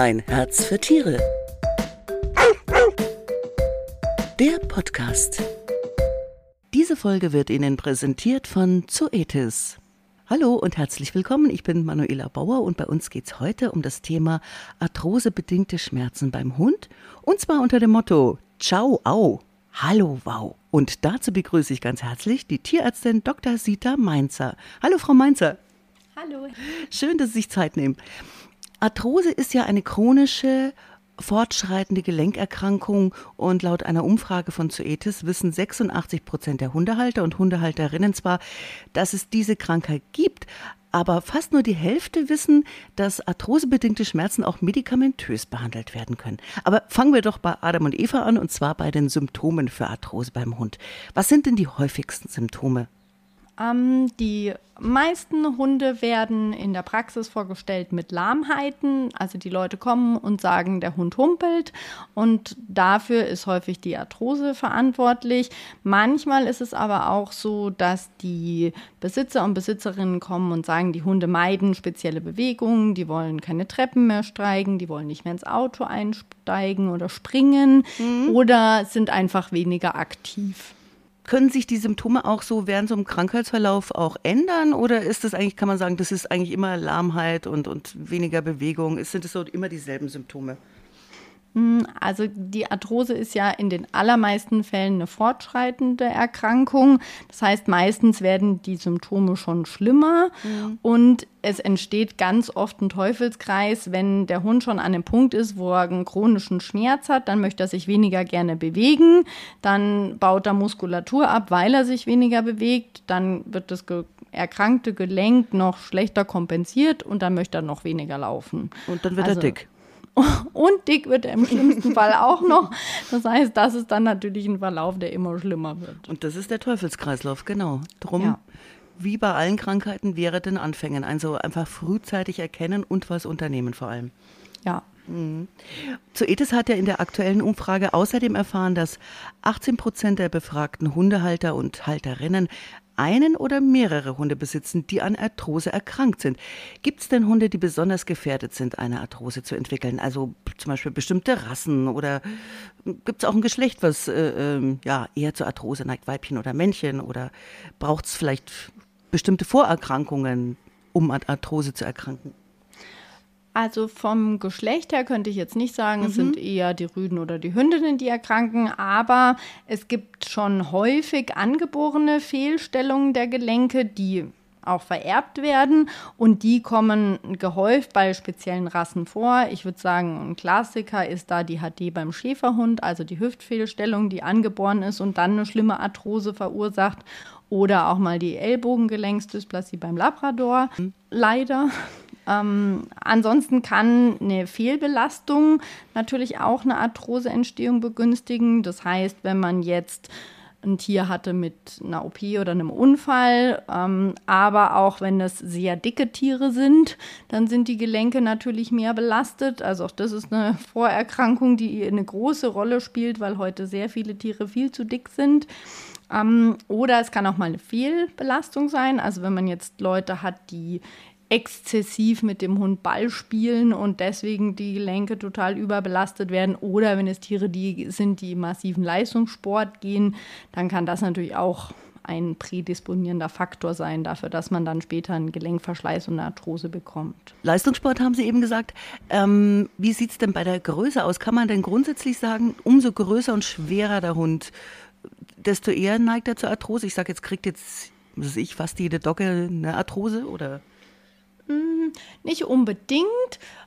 Ein Herz für Tiere. Der Podcast. Diese Folge wird Ihnen präsentiert von Zoetis. Hallo und herzlich willkommen. Ich bin Manuela Bauer und bei uns geht es heute um das Thema arthrosebedingte Schmerzen beim Hund. Und zwar unter dem Motto Ciao, au, hallo, wow. Und dazu begrüße ich ganz herzlich die Tierärztin Dr. Sita Mainzer. Hallo, Frau Mainzer. Hallo. Schön, dass Sie sich Zeit nehmen. Arthrose ist ja eine chronische fortschreitende Gelenkerkrankung und laut einer Umfrage von Zoetis wissen 86 Prozent der Hundehalter und Hundehalterinnen zwar, dass es diese Krankheit gibt, aber fast nur die Hälfte wissen, dass arthrosebedingte Schmerzen auch medikamentös behandelt werden können. Aber fangen wir doch bei Adam und Eva an und zwar bei den Symptomen für Arthrose beim Hund. Was sind denn die häufigsten Symptome? Ähm, die meisten Hunde werden in der Praxis vorgestellt mit Lahmheiten. Also die Leute kommen und sagen, der Hund humpelt und dafür ist häufig die Arthrose verantwortlich. Manchmal ist es aber auch so, dass die Besitzer und Besitzerinnen kommen und sagen, die Hunde meiden spezielle Bewegungen, die wollen keine Treppen mehr steigen, die wollen nicht mehr ins Auto einsteigen oder springen mhm. oder sind einfach weniger aktiv. Können sich die Symptome auch so während so einem Krankheitsverlauf auch ändern? Oder ist das eigentlich, kann man sagen, das ist eigentlich immer Lahmheit und, und weniger Bewegung? Sind es so immer dieselben Symptome? Hm, also die Arthrose ist ja in den allermeisten Fällen eine fortschreitende Erkrankung. Das heißt, meistens werden die Symptome schon schlimmer mhm. und es entsteht ganz oft ein Teufelskreis, wenn der Hund schon an dem Punkt ist, wo er einen chronischen Schmerz hat, dann möchte er sich weniger gerne bewegen, dann baut er Muskulatur ab, weil er sich weniger bewegt, dann wird das erkrankte Gelenk noch schlechter kompensiert und dann möchte er noch weniger laufen. Und dann wird also, er dick. Und dick wird er im schlimmsten Fall auch noch. Das heißt, das ist dann natürlich ein Verlauf, der immer schlimmer wird. Und das ist der Teufelskreislauf, genau. Drum, ja. wie bei allen Krankheiten, wäre den Anfängen. Also einfach frühzeitig erkennen und was unternehmen vor allem. Ja. Mhm. Zoetis hat ja in der aktuellen Umfrage außerdem erfahren, dass 18 Prozent der befragten Hundehalter und Halterinnen einen oder mehrere Hunde besitzen, die an Arthrose erkrankt sind. Gibt es denn Hunde, die besonders gefährdet sind, eine Arthrose zu entwickeln? Also zum Beispiel bestimmte Rassen oder gibt es auch ein Geschlecht, was äh, äh, ja, eher zur Arthrose neigt, Weibchen oder Männchen? Oder braucht es vielleicht bestimmte Vorerkrankungen, um an Arthrose zu erkranken? Also vom Geschlecht her könnte ich jetzt nicht sagen, mhm. es sind eher die Rüden oder die Hündinnen, die erkranken, aber es gibt schon häufig angeborene Fehlstellungen der Gelenke, die auch vererbt werden und die kommen gehäuft bei speziellen Rassen vor. Ich würde sagen, ein Klassiker ist da die HD beim Schäferhund, also die Hüftfehlstellung, die angeboren ist und dann eine schlimme Arthrose verursacht oder auch mal die Ellbogengelenksdysplasie beim Labrador. Mhm. Leider ähm, ansonsten kann eine Fehlbelastung natürlich auch eine Arthroseentstehung begünstigen. Das heißt, wenn man jetzt ein Tier hatte mit einer OP oder einem Unfall, ähm, aber auch wenn es sehr dicke Tiere sind, dann sind die Gelenke natürlich mehr belastet. Also auch das ist eine Vorerkrankung, die eine große Rolle spielt, weil heute sehr viele Tiere viel zu dick sind. Ähm, oder es kann auch mal eine Fehlbelastung sein. Also wenn man jetzt Leute hat, die exzessiv mit dem Hund Ball spielen und deswegen die Gelenke total überbelastet werden. Oder wenn es Tiere die sind, die massiven Leistungssport gehen, dann kann das natürlich auch ein prädisponierender Faktor sein dafür, dass man dann später einen Gelenkverschleiß und eine Arthrose bekommt. Leistungssport haben Sie eben gesagt. Ähm, wie sieht es denn bei der Größe aus? Kann man denn grundsätzlich sagen, umso größer und schwerer der Hund, desto eher neigt er zur Arthrose? Ich sage jetzt, kriegt jetzt, was ich, fast jede Dogge eine Arthrose oder? Hm, nicht unbedingt.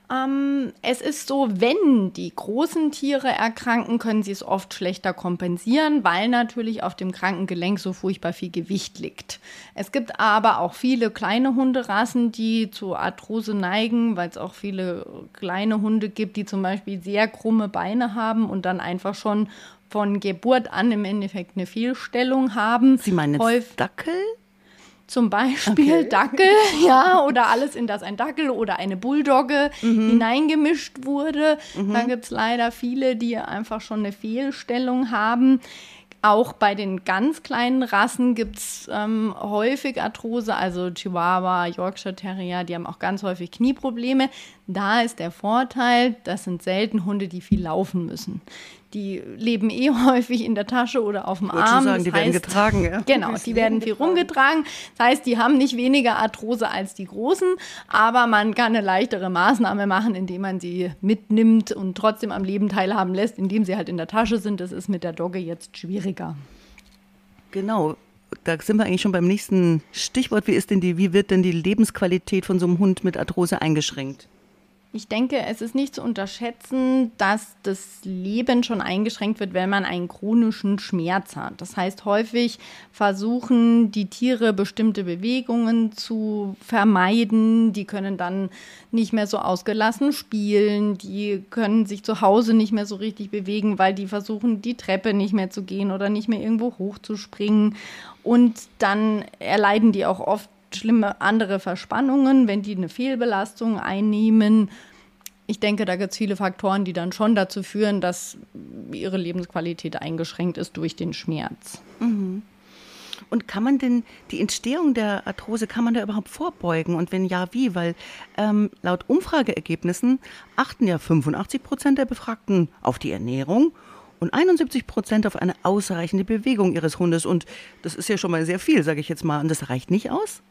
Ähm, es ist so, wenn die großen Tiere erkranken, können sie es oft schlechter kompensieren, weil natürlich auf dem kranken Gelenk so furchtbar viel Gewicht liegt. Es gibt aber auch viele kleine Hunderassen, die zu Arthrose neigen, weil es auch viele kleine Hunde gibt, die zum Beispiel sehr krumme Beine haben und dann einfach schon von Geburt an im Endeffekt eine Fehlstellung haben. Sie meinen jetzt Dackel? Zum Beispiel okay. Dackel, ja, oder alles, in das ein Dackel oder eine Bulldogge mhm. hineingemischt wurde. Mhm. Da gibt es leider viele, die einfach schon eine Fehlstellung haben. Auch bei den ganz kleinen Rassen gibt es ähm, häufig Arthrose, also Chihuahua, Yorkshire Terrier, die haben auch ganz häufig Knieprobleme. Da ist der Vorteil, das sind selten Hunde, die viel laufen müssen. Die leben eh häufig in der Tasche oder auf dem ich Arm. Sagen, die heißt, werden getragen, ja. Genau, die werden viel rumgetragen. Das heißt, die haben nicht weniger Arthrose als die Großen, aber man kann eine leichtere Maßnahme machen, indem man sie mitnimmt und trotzdem am Leben teilhaben lässt, indem sie halt in der Tasche sind. Das ist mit der Dogge jetzt schwieriger. Genau. Da sind wir eigentlich schon beim nächsten Stichwort. Wie ist denn die, wie wird denn die Lebensqualität von so einem Hund mit Arthrose eingeschränkt? Ich denke, es ist nicht zu unterschätzen, dass das Leben schon eingeschränkt wird, wenn man einen chronischen Schmerz hat. Das heißt, häufig versuchen die Tiere bestimmte Bewegungen zu vermeiden. Die können dann nicht mehr so ausgelassen spielen. Die können sich zu Hause nicht mehr so richtig bewegen, weil die versuchen, die Treppe nicht mehr zu gehen oder nicht mehr irgendwo hochzuspringen. Und dann erleiden die auch oft schlimme andere Verspannungen, wenn die eine Fehlbelastung einnehmen. Ich denke, da gibt es viele Faktoren, die dann schon dazu führen, dass ihre Lebensqualität eingeschränkt ist durch den Schmerz. Mhm. Und kann man denn die Entstehung der Arthrose, kann man da überhaupt vorbeugen? Und wenn ja, wie? Weil ähm, laut Umfrageergebnissen achten ja 85 Prozent der Befragten auf die Ernährung und 71 Prozent auf eine ausreichende Bewegung ihres Hundes. Und das ist ja schon mal sehr viel, sage ich jetzt mal. Und das reicht nicht aus?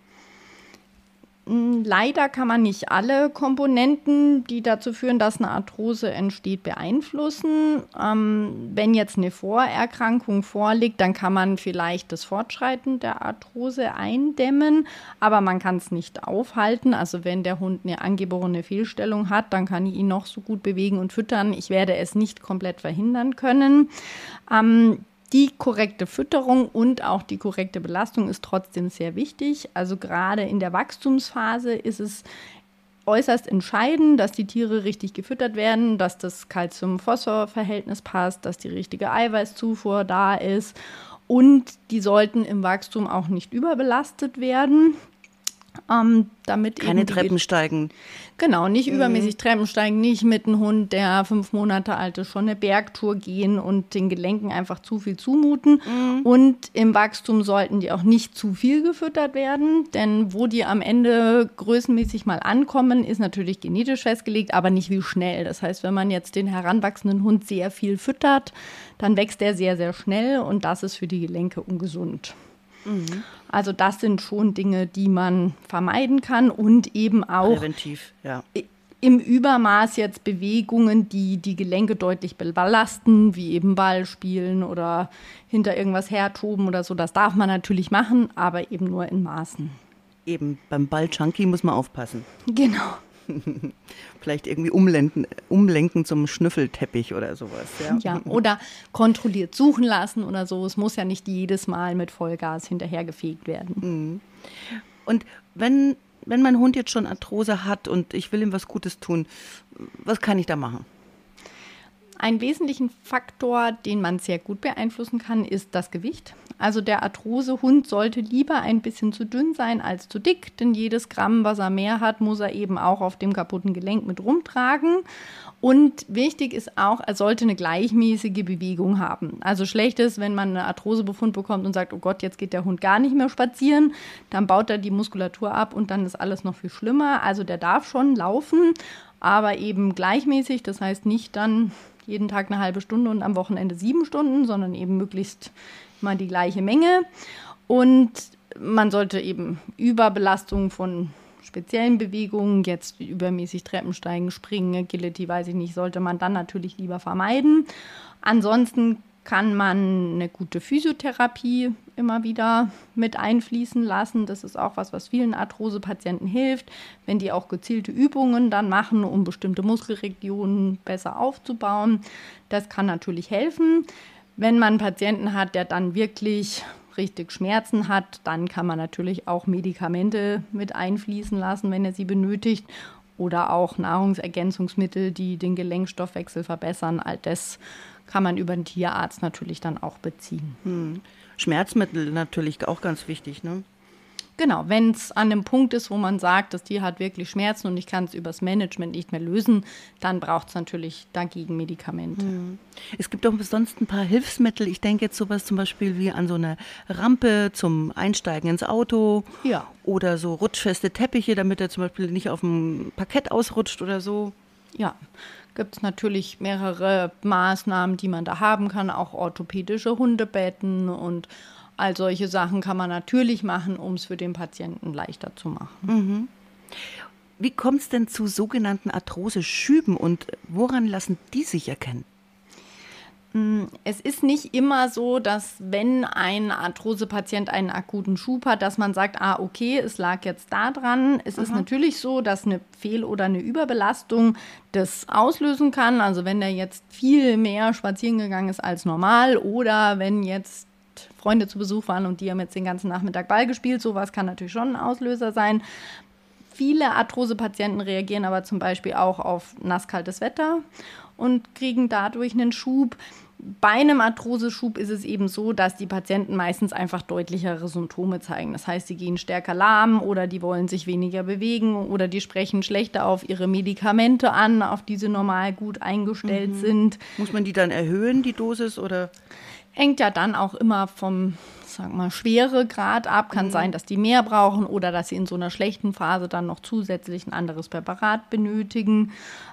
Hm, leider kann man nicht alle Komponenten, die dazu führen, dass eine Arthrose entsteht, beeinflussen. Ähm, wenn jetzt eine Vorerkrankung vorliegt, dann kann man vielleicht das Fortschreiten der Arthrose eindämmen, aber man kann es nicht aufhalten. Also wenn der Hund eine angeborene Fehlstellung hat, dann kann ich ihn noch so gut bewegen und füttern. Ich werde es nicht komplett verhindern können. Ähm, die korrekte Fütterung und auch die korrekte Belastung ist trotzdem sehr wichtig. Also gerade in der Wachstumsphase ist es äußerst entscheidend, dass die Tiere richtig gefüttert werden, dass das Calcium-Phosphor-Verhältnis passt, dass die richtige Eiweißzufuhr da ist und die sollten im Wachstum auch nicht überbelastet werden. Ähm, damit Keine Treppen steigen. Genau, nicht mhm. übermäßig Treppen steigen, nicht mit einem Hund, der fünf Monate alt ist, schon eine Bergtour gehen und den Gelenken einfach zu viel zumuten. Mhm. Und im Wachstum sollten die auch nicht zu viel gefüttert werden, denn wo die am Ende größenmäßig mal ankommen, ist natürlich genetisch festgelegt, aber nicht wie schnell. Das heißt, wenn man jetzt den heranwachsenden Hund sehr viel füttert, dann wächst er sehr, sehr schnell und das ist für die Gelenke ungesund. Mhm. Also das sind schon Dinge, die man vermeiden kann und eben auch präventiv, ja. Im Übermaß jetzt Bewegungen, die die Gelenke deutlich belasten, wie eben Ball spielen oder hinter irgendwas hertoben oder so. Das darf man natürlich machen, aber eben nur in Maßen. Eben, beim Ball-Chunky muss man aufpassen. Genau. Vielleicht irgendwie umlenken, umlenken zum Schnüffelteppich oder sowas. Ja. ja, oder kontrolliert suchen lassen oder so. Es muss ja nicht jedes Mal mit Vollgas hinterhergefegt werden. Mhm. Und wenn, wenn mein Hund jetzt schon Arthrose hat und ich will ihm was Gutes tun, was kann ich da machen? Ein wesentlichen Faktor, den man sehr gut beeinflussen kann, ist das Gewicht. Also der Arthrosehund sollte lieber ein bisschen zu dünn sein als zu dick, denn jedes Gramm, was er mehr hat, muss er eben auch auf dem kaputten Gelenk mit rumtragen. Und wichtig ist auch, er sollte eine gleichmäßige Bewegung haben. Also schlecht ist, wenn man einen Arthrosebefund bekommt und sagt, oh Gott, jetzt geht der Hund gar nicht mehr spazieren, dann baut er die Muskulatur ab und dann ist alles noch viel schlimmer. Also der darf schon laufen, aber eben gleichmäßig. Das heißt nicht dann jeden Tag eine halbe Stunde und am Wochenende sieben Stunden, sondern eben möglichst mal die gleiche Menge. Und man sollte eben Überbelastung von speziellen Bewegungen, jetzt übermäßig Treppensteigen, Springen, Agility, weiß ich nicht, sollte man dann natürlich lieber vermeiden. Ansonsten kann man eine gute Physiotherapie immer wieder mit einfließen lassen. Das ist auch was, was vielen Arthrose-Patienten hilft, wenn die auch gezielte Übungen dann machen, um bestimmte Muskelregionen besser aufzubauen. Das kann natürlich helfen. Wenn man einen Patienten hat, der dann wirklich richtig Schmerzen hat, dann kann man natürlich auch Medikamente mit einfließen lassen, wenn er sie benötigt. Oder auch Nahrungsergänzungsmittel, die den Gelenkstoffwechsel verbessern. All das kann man über den Tierarzt natürlich dann auch beziehen. Hm. Schmerzmittel natürlich auch ganz wichtig, ne? Genau, wenn es an einem Punkt ist, wo man sagt, das Tier hat wirklich Schmerzen und ich kann es übers Management nicht mehr lösen, dann braucht es natürlich dagegen Medikamente. Mhm. Es gibt auch sonst ein paar Hilfsmittel. Ich denke jetzt sowas zum Beispiel wie an so eine Rampe zum Einsteigen ins Auto. Ja. Oder so rutschfeste Teppiche, damit er zum Beispiel nicht auf dem Parkett ausrutscht oder so. Ja, gibt es natürlich mehrere Maßnahmen, die man da haben kann, auch orthopädische Hundebetten und all solche Sachen kann man natürlich machen, um es für den Patienten leichter zu machen. Mhm. Wie kommt es denn zu sogenannten Arthrose-Schüben und woran lassen die sich erkennen? Mm, es ist nicht immer so, dass wenn ein Arthrose-Patient einen akuten Schub hat, dass man sagt, ah, okay, es lag jetzt da dran. Es Aha. ist natürlich so, dass eine Fehl- oder eine Überbelastung das auslösen kann. Also wenn der jetzt viel mehr spazieren gegangen ist als normal oder wenn jetzt Freunde zu Besuch waren und die haben jetzt den ganzen Nachmittag Ball gespielt, sowas kann natürlich schon ein Auslöser sein. Viele Arthrose-Patienten reagieren aber zum Beispiel auch auf nasskaltes Wetter und kriegen dadurch einen Schub. Bei einem Arthroseschub ist es eben so, dass die Patienten meistens einfach deutlichere Symptome zeigen. Das heißt, sie gehen stärker lahm oder die wollen sich weniger bewegen oder die sprechen schlechter auf ihre Medikamente an, auf die sie normal gut eingestellt mhm. sind. Muss man die dann erhöhen, die Dosis oder? Hängt ja dann auch immer vom sag mal, Schweregrad ab. Kann mhm. sein, dass die mehr brauchen oder dass sie in so einer schlechten Phase dann noch zusätzlich ein anderes Präparat benötigen.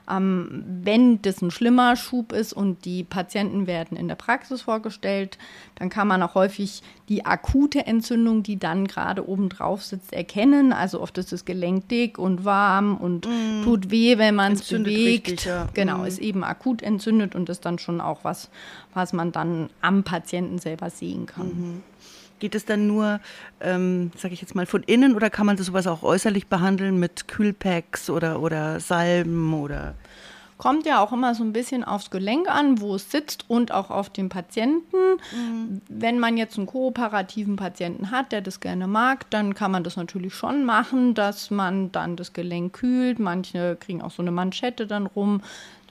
Ähm, wenn das ein schlimmer Schub ist und die Patienten werden in der Praxis vorgestellt, dann kann man auch häufig die akute Entzündung, die dann gerade oben drauf sitzt, erkennen. Also oft ist das Gelenk dick und warm und mm. tut weh, wenn man es bewegt. Richtig, ja. Genau, mm. ist eben akut entzündet und ist dann schon auch was, was man dann am Patienten selber sehen kann. Mhm. Geht es dann nur, ähm, sage ich jetzt mal, von innen oder kann man das sowas auch äußerlich behandeln mit Kühlpacks oder, oder Salben oder? Kommt ja auch immer so ein bisschen aufs Gelenk an, wo es sitzt und auch auf den Patienten. Mhm. Wenn man jetzt einen kooperativen Patienten hat, der das gerne mag, dann kann man das natürlich schon machen, dass man dann das Gelenk kühlt. Manche kriegen auch so eine Manschette dann rum.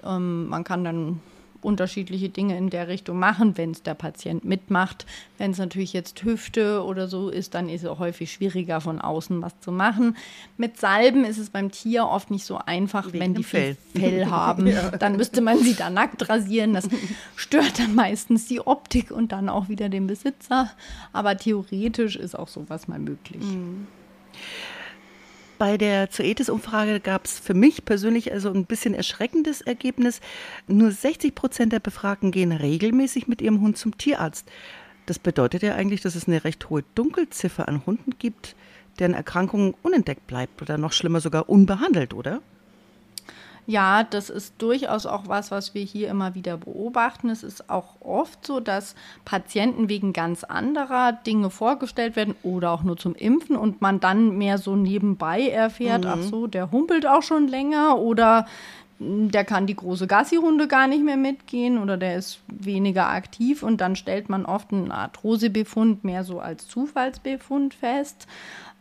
Ähm, man kann dann unterschiedliche Dinge in der Richtung machen, wenn es der Patient mitmacht. Wenn es natürlich jetzt Hüfte oder so ist, dann ist es häufig schwieriger von außen was zu machen. Mit Salben ist es beim Tier oft nicht so einfach, Wegen wenn die Fell, Fell haben. ja. Dann müsste man sie da nackt rasieren. Das stört dann meistens die Optik und dann auch wieder den Besitzer. Aber theoretisch ist auch sowas mal möglich. Mhm. Bei der Zoetis-Umfrage gab es für mich persönlich also ein bisschen erschreckendes Ergebnis. Nur 60 Prozent der Befragten gehen regelmäßig mit ihrem Hund zum Tierarzt. Das bedeutet ja eigentlich, dass es eine recht hohe Dunkelziffer an Hunden gibt, deren Erkrankung unentdeckt bleibt oder noch schlimmer sogar unbehandelt, oder? Ja, das ist durchaus auch was, was wir hier immer wieder beobachten. Es ist auch oft so, dass Patienten wegen ganz anderer Dinge vorgestellt werden oder auch nur zum Impfen und man dann mehr so nebenbei erfährt, mhm. ach so, der humpelt auch schon länger oder der kann die große Gassi-Runde gar nicht mehr mitgehen oder der ist weniger aktiv und dann stellt man oft einen Arthrosebefund mehr so als Zufallsbefund fest.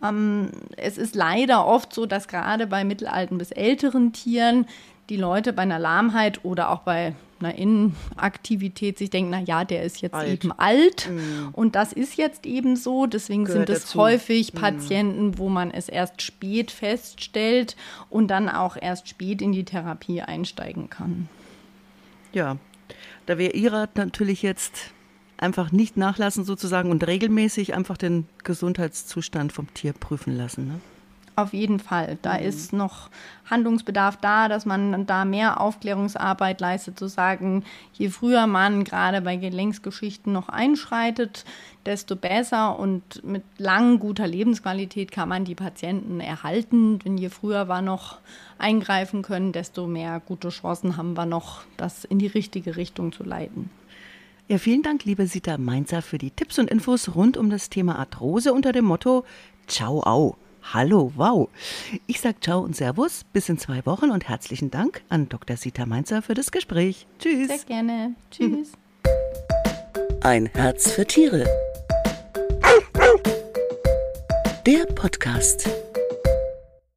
Ähm, es ist leider oft so, dass gerade bei mittelalten bis älteren Tieren die Leute bei einer Lahmheit oder auch bei einer Innenaktivität sich denken, na ja, der ist jetzt alt. eben alt mm. und das ist jetzt eben so. Deswegen Gehört sind es häufig mm. Patienten, wo man es erst spät feststellt und dann auch erst spät in die Therapie einsteigen kann. Ja, da wäre Ihrer natürlich jetzt einfach nicht nachlassen sozusagen und regelmäßig einfach den Gesundheitszustand vom Tier prüfen lassen. Ne? Auf jeden Fall. Da mhm. ist noch Handlungsbedarf da, dass man da mehr Aufklärungsarbeit leistet, zu sagen, je früher man gerade bei Gelenksgeschichten noch einschreitet, desto besser und mit lang guter Lebensqualität kann man die Patienten erhalten. Denn je früher wir noch eingreifen können, desto mehr gute Chancen haben wir noch, das in die richtige Richtung zu leiten. Ja, vielen Dank, liebe Sita Mainzer, für die Tipps und Infos rund um das Thema Arthrose unter dem Motto Ciao Au. Hallo, wow. Ich sage Ciao und Servus, bis in zwei Wochen und herzlichen Dank an Dr. Sita Mainzer für das Gespräch. Tschüss. Sehr gerne. Tschüss. Ein Herz für Tiere. Der Podcast.